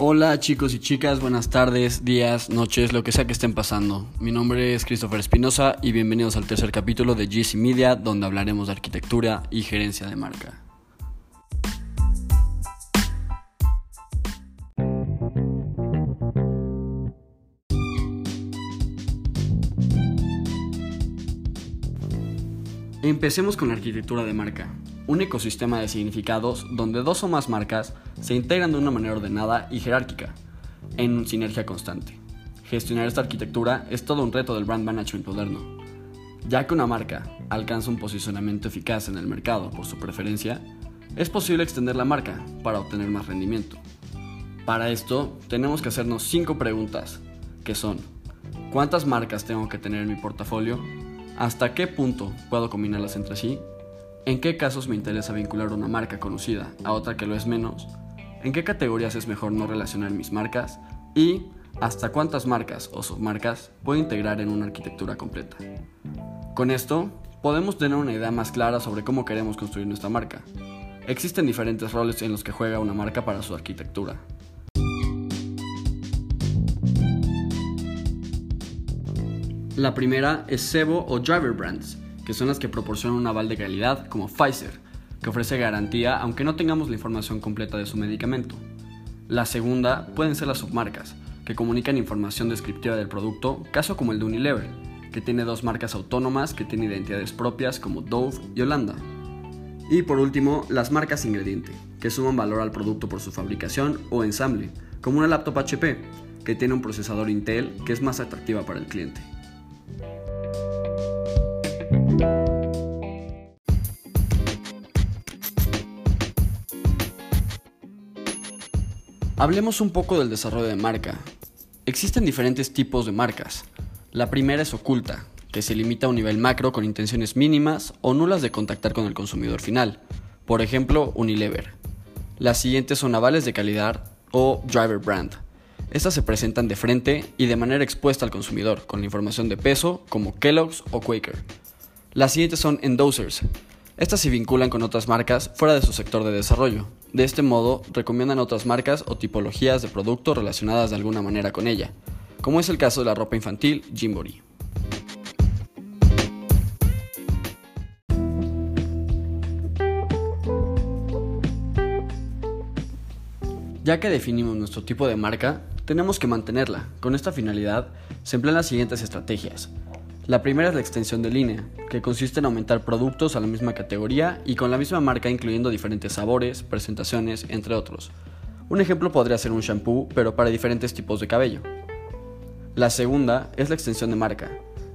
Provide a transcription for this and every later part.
Hola chicos y chicas, buenas tardes, días, noches, lo que sea que estén pasando. Mi nombre es Christopher Espinosa y bienvenidos al tercer capítulo de GC Media donde hablaremos de arquitectura y gerencia de marca. Empecemos con la arquitectura de marca, un ecosistema de significados donde dos o más marcas se integran de una manera ordenada y jerárquica, en sinergia constante. Gestionar esta arquitectura es todo un reto del brand management moderno, ya que una marca alcanza un posicionamiento eficaz en el mercado por su preferencia, es posible extender la marca para obtener más rendimiento. Para esto, tenemos que hacernos cinco preguntas, que son, ¿cuántas marcas tengo que tener en mi portafolio? ¿Hasta qué punto puedo combinarlas entre sí? ¿En qué casos me interesa vincular una marca conocida a otra que lo es menos? ¿En qué categorías es mejor no relacionar mis marcas? Y hasta cuántas marcas o submarcas puedo integrar en una arquitectura completa. Con esto, podemos tener una idea más clara sobre cómo queremos construir nuestra marca. Existen diferentes roles en los que juega una marca para su arquitectura. La primera es SEBO o Driver Brands, que son las que proporcionan un aval de calidad como Pfizer, que ofrece garantía aunque no tengamos la información completa de su medicamento. La segunda pueden ser las submarcas, que comunican información descriptiva del producto, caso como el de Unilever, que tiene dos marcas autónomas que tienen identidades propias como Dove y Holanda. Y por último, las marcas ingrediente, que suman valor al producto por su fabricación o ensamble, como una laptop HP, que tiene un procesador Intel que es más atractiva para el cliente. Hablemos un poco del desarrollo de marca. Existen diferentes tipos de marcas. La primera es oculta, que se limita a un nivel macro con intenciones mínimas o nulas de contactar con el consumidor final. Por ejemplo, Unilever. Las siguientes son avales de calidad o driver brand. Estas se presentan de frente y de manera expuesta al consumidor, con la información de peso como Kellogg's o Quaker. Las siguientes son endorsers. Estas se vinculan con otras marcas fuera de su sector de desarrollo. De este modo, recomiendan otras marcas o tipologías de producto relacionadas de alguna manera con ella, como es el caso de la ropa infantil Jimbori. Ya que definimos nuestro tipo de marca, tenemos que mantenerla. Con esta finalidad, se emplean las siguientes estrategias. La primera es la extensión de línea, que consiste en aumentar productos a la misma categoría y con la misma marca incluyendo diferentes sabores, presentaciones, entre otros. Un ejemplo podría ser un shampoo, pero para diferentes tipos de cabello. La segunda es la extensión de marca.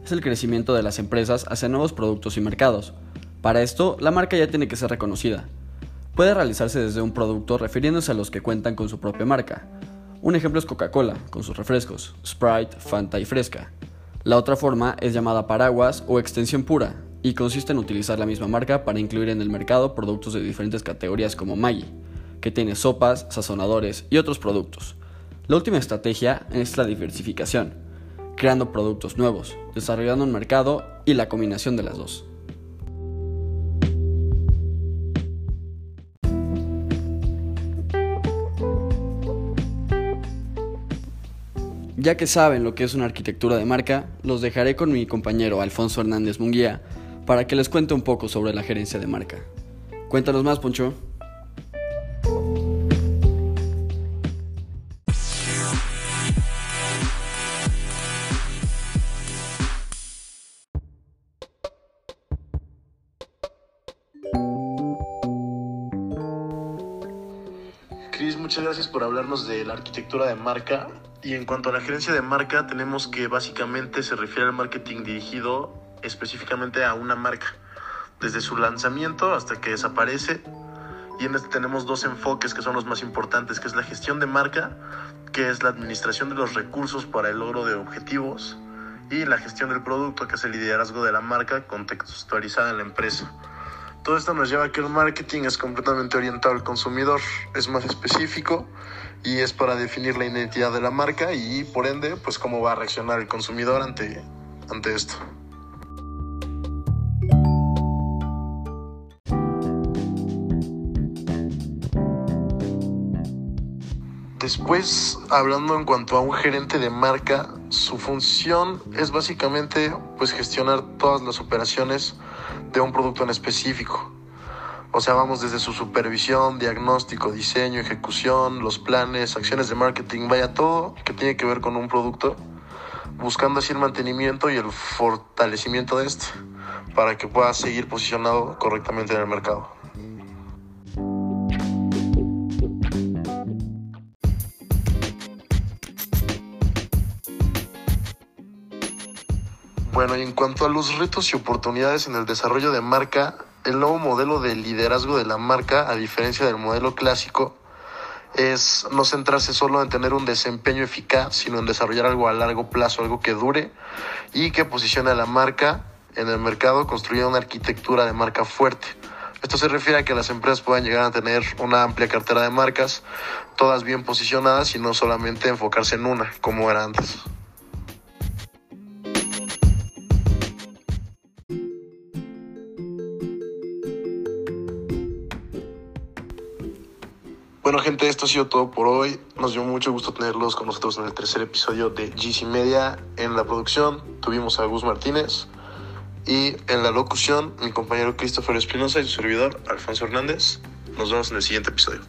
Es el crecimiento de las empresas hacia nuevos productos y mercados. Para esto, la marca ya tiene que ser reconocida. Puede realizarse desde un producto refiriéndose a los que cuentan con su propia marca. Un ejemplo es Coca-Cola, con sus refrescos, Sprite, Fanta y Fresca. La otra forma es llamada paraguas o extensión pura y consiste en utilizar la misma marca para incluir en el mercado productos de diferentes categorías como Maggi, que tiene sopas, sazonadores y otros productos. La última estrategia es la diversificación, creando productos nuevos, desarrollando un mercado y la combinación de las dos. Ya que saben lo que es una arquitectura de marca, los dejaré con mi compañero Alfonso Hernández Munguía para que les cuente un poco sobre la gerencia de marca. Cuéntanos más, Poncho. Cris, muchas gracias por hablarnos de la arquitectura de marca. Y en cuanto a la gerencia de marca, tenemos que básicamente se refiere al marketing dirigido específicamente a una marca, desde su lanzamiento hasta que desaparece. Y en este tenemos dos enfoques que son los más importantes, que es la gestión de marca, que es la administración de los recursos para el logro de objetivos, y la gestión del producto, que es el liderazgo de la marca contextualizada en la empresa. Todo esto nos lleva a que el marketing es completamente orientado al consumidor, es más específico y es para definir la identidad de la marca y por ende, pues cómo va a reaccionar el consumidor ante, ante esto. Después, hablando en cuanto a un gerente de marca, su función es básicamente pues gestionar todas las operaciones de un producto en específico. O sea, vamos desde su supervisión, diagnóstico, diseño, ejecución, los planes, acciones de marketing, vaya todo que tiene que ver con un producto, buscando así el mantenimiento y el fortalecimiento de este para que pueda seguir posicionado correctamente en el mercado. Bueno, y en cuanto a los retos y oportunidades en el desarrollo de marca, el nuevo modelo de liderazgo de la marca, a diferencia del modelo clásico, es no centrarse solo en tener un desempeño eficaz, sino en desarrollar algo a largo plazo, algo que dure y que posicione a la marca en el mercado, construyendo una arquitectura de marca fuerte. Esto se refiere a que las empresas puedan llegar a tener una amplia cartera de marcas, todas bien posicionadas y no solamente enfocarse en una, como era antes. Bueno gente, esto ha sido todo por hoy. Nos dio mucho gusto tenerlos con nosotros en el tercer episodio de GC Media. En la producción tuvimos a Gus Martínez y en la locución mi compañero Christopher Espinosa y su servidor Alfonso Hernández. Nos vemos en el siguiente episodio.